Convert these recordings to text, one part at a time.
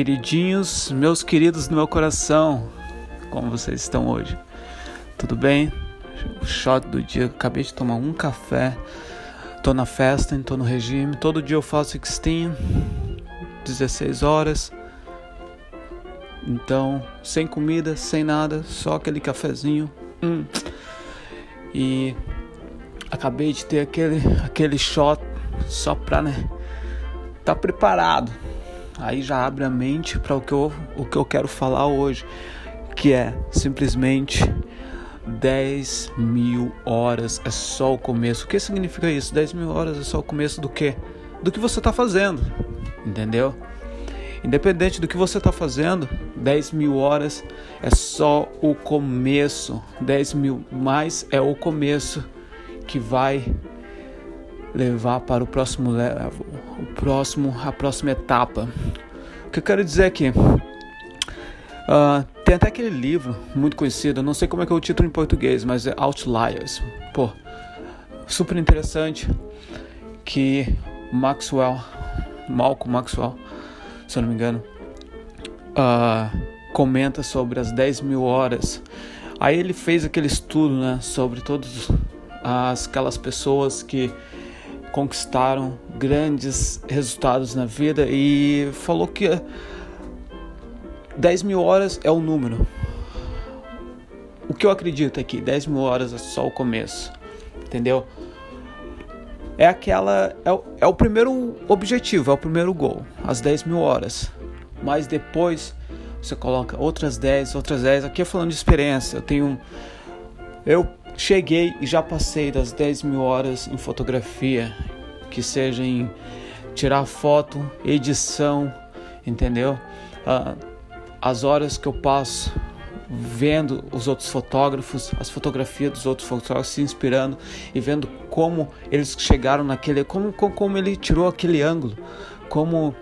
queridinhos, meus queridos do meu coração, como vocês estão hoje? Tudo bem? O shot do dia, acabei de tomar um café, tô na festa, tô no regime, todo dia eu faço 16, 16 horas. Então, sem comida, sem nada, só aquele cafezinho. Hum. E acabei de ter aquele, aquele shot só pra, né, tá preparado aí já abre a mente para o que eu, o que eu quero falar hoje, que é simplesmente 10 mil horas é só o começo. O que significa isso? 10 mil horas é só o começo do que? Do que você está fazendo, entendeu? Independente do que você está fazendo, 10 mil horas é só o começo. 10 mil mais é o começo que vai levar para o próximo level, o próximo, a próxima etapa. O que eu quero dizer aqui, uh, tem até aquele livro muito conhecido, não sei como é que é o título em português, mas é Outliers. Pô, super interessante que Maxwell, Malcolm Maxwell, se eu não me engano, uh, comenta sobre as 10 mil horas. Aí ele fez aquele estudo, né, sobre todas as, aquelas pessoas que conquistaram grandes resultados na vida e falou que 10 mil horas é o número. O que eu acredito é que 10 mil horas é só o começo, entendeu? É aquela. É o, é o primeiro objetivo, é o primeiro gol, as 10 mil horas. Mas depois você coloca outras 10, outras 10. Aqui é falando de experiência. Eu tenho. Eu Cheguei e já passei das 10 mil horas em fotografia, que seja em tirar foto, edição, entendeu? Uh, as horas que eu passo vendo os outros fotógrafos, as fotografias dos outros fotógrafos, se inspirando e vendo como eles chegaram naquele, como, como, como ele tirou aquele ângulo, como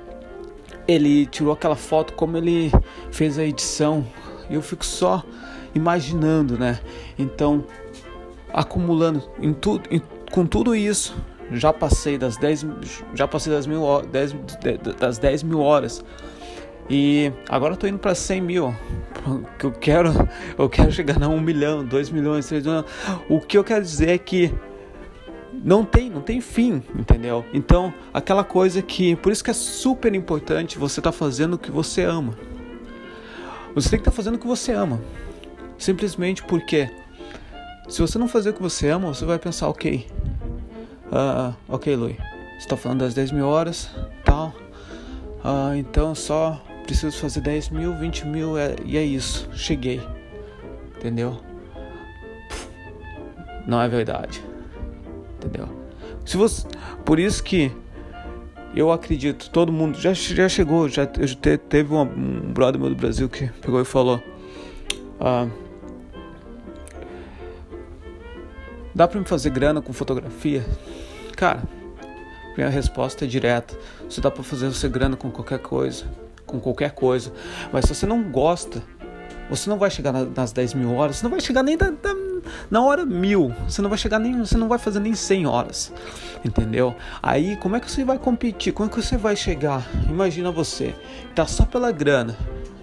ele tirou aquela foto, como ele fez a edição. Eu fico só imaginando, né? Então acumulando em tudo, em, com tudo isso, já passei das 10, já passei das, mil, 10, das 10 mil horas. E agora tô indo para 100 mil. Que eu quero, eu quero chegar a 1 milhão, 2 milhões, 3 milhões. O que eu quero dizer é que não tem, não tem fim, entendeu? Então, aquela coisa que, por isso que é super importante você estar tá fazendo o que você ama. Você tem que estar tá fazendo o que você ama. Simplesmente porque se você não fazer o que você ama, você vai pensar, ok, uh, ok, Lui, você está falando das 10 mil horas, tal, uh, então só preciso fazer 10 mil, 20 mil é, e é isso, cheguei, entendeu? Não é verdade, entendeu? Se você, por isso que eu acredito, todo mundo já, já chegou, já teve um, um brother meu do Brasil que pegou e falou. Uh, Dá para me fazer grana com fotografia? Cara, minha resposta é direta. Você dá para fazer você grana com qualquer coisa, com qualquer coisa. Mas se você não gosta, você não vai chegar nas 10 mil horas, você não vai chegar nem da, da, na hora mil, você não vai chegar nem, você não vai fazer nem 100 horas, entendeu? Aí como é que você vai competir? Como é que você vai chegar? Imagina você, tá só pela grana,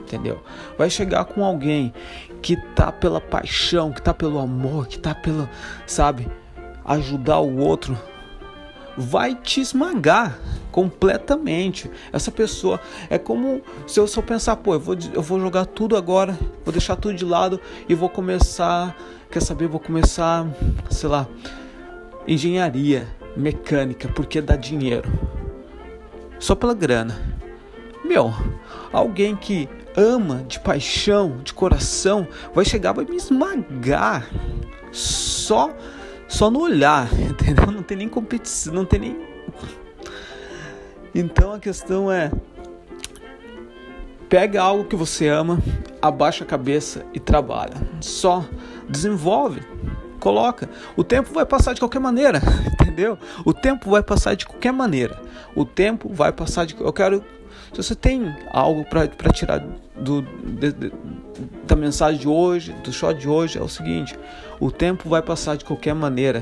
entendeu? Vai chegar com alguém que tá pela paixão, que tá pelo amor, que tá pela, sabe, ajudar o outro, vai te esmagar completamente. Essa pessoa é como se eu só pensar, pô, eu vou, eu vou jogar tudo agora, vou deixar tudo de lado e vou começar, quer saber, vou começar, sei lá, engenharia mecânica, porque dá dinheiro. Só pela grana. Meu, alguém que ama de paixão, de coração, vai chegar, vai me esmagar. Só só no olhar, entendeu? Não tem nem competição, não tem nem Então a questão é pega algo que você ama, abaixa a cabeça e trabalha. Só desenvolve, coloca. O tempo vai passar de qualquer maneira, entendeu? O tempo vai passar de qualquer maneira. O tempo vai passar de eu quero se você tem algo para tirar do, de, de, da mensagem de hoje, do shot de hoje, é o seguinte: o tempo vai passar de qualquer maneira.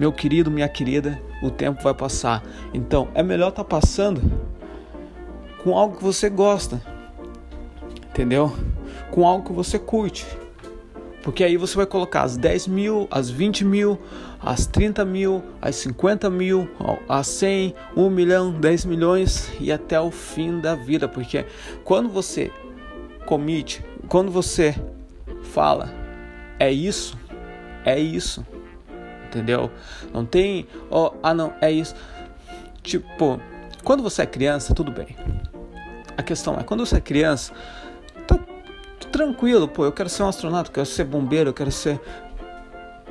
Meu querido, minha querida, o tempo vai passar. Então é melhor estar tá passando com algo que você gosta, entendeu? Com algo que você curte. Porque aí você vai colocar as 10 mil, as 20 mil, as 30 mil, as 50 mil, as 100, 1 milhão, 10 milhões e até o fim da vida. Porque quando você comite, quando você fala, é isso, é isso, entendeu? Não tem, oh, ah não, é isso. Tipo, quando você é criança, tudo bem. A questão é, quando você é criança, tranquilo, pô, eu quero ser um astronauta, eu quero ser bombeiro, eu quero ser,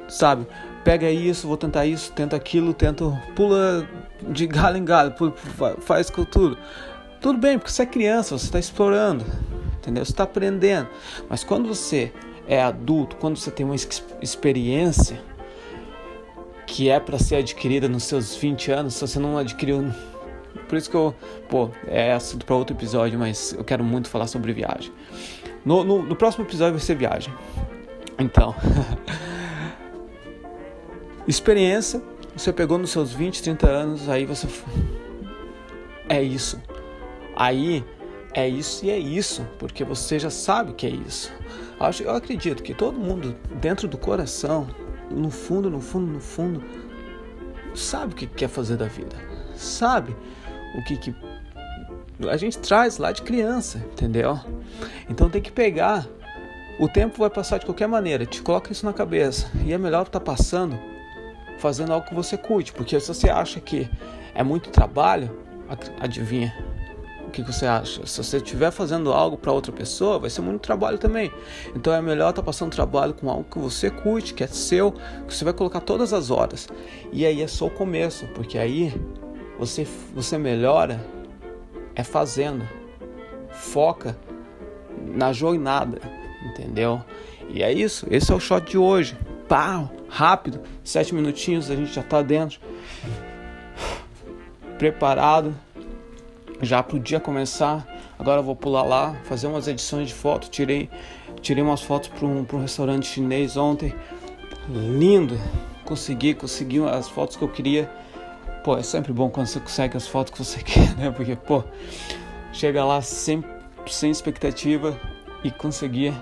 sabe? Pega isso, vou tentar isso, tenta aquilo, tento, pula de galho em galho, pula, faz com tudo. Tudo bem, porque você é criança, você está explorando, entendeu? Você está aprendendo. Mas quando você é adulto, quando você tem uma experiência que é para ser adquirida nos seus 20 anos, se você não adquiriu por isso que eu, pô, é assunto para outro episódio, mas eu quero muito falar sobre viagem. No, no, no próximo episódio vai ser viagem. Então, experiência, você pegou nos seus 20, 30 anos, aí você. É isso. Aí é isso e é isso, porque você já sabe que é isso. Eu acredito que todo mundo, dentro do coração, no fundo, no fundo, no fundo, sabe o que quer fazer da vida. Sabe o que, que a gente traz lá de criança, entendeu? Então tem que pegar. O tempo vai passar de qualquer maneira, te coloca isso na cabeça. E é melhor estar tá passando fazendo algo que você curte, porque se você acha que é muito trabalho, adivinha o que, você acha? Se você estiver fazendo algo para outra pessoa, vai ser muito trabalho também. Então é melhor estar tá passando trabalho com algo que você curte, que é seu, que você vai colocar todas as horas. E aí é só o começo, porque aí você, você melhora é fazendo. Foca na jornada, entendeu? E é isso. Esse é o shot de hoje. Pau, rápido, sete minutinhos, a gente já tá dentro. Preparado já pro dia começar. Agora eu vou pular lá, fazer umas edições de foto. Tirei, tirei umas fotos para um, um restaurante chinês ontem. Lindo! Consegui, consegui as fotos que eu queria. Pô, é sempre bom quando você consegue as fotos que você quer, né? Porque, pô, chega lá sem, sem expectativa e conseguir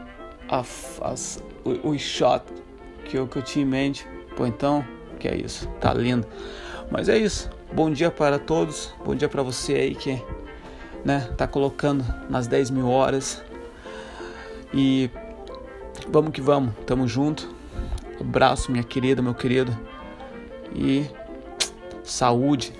a, as, o, o shot que eu, que eu tinha em mente. Pô, então, que é isso, tá lindo. Mas é isso. Bom dia para todos. Bom dia para você aí que, né, tá colocando nas 10 mil horas. E vamos que vamos, tamo junto. Abraço, minha querida, meu querido. E saúde.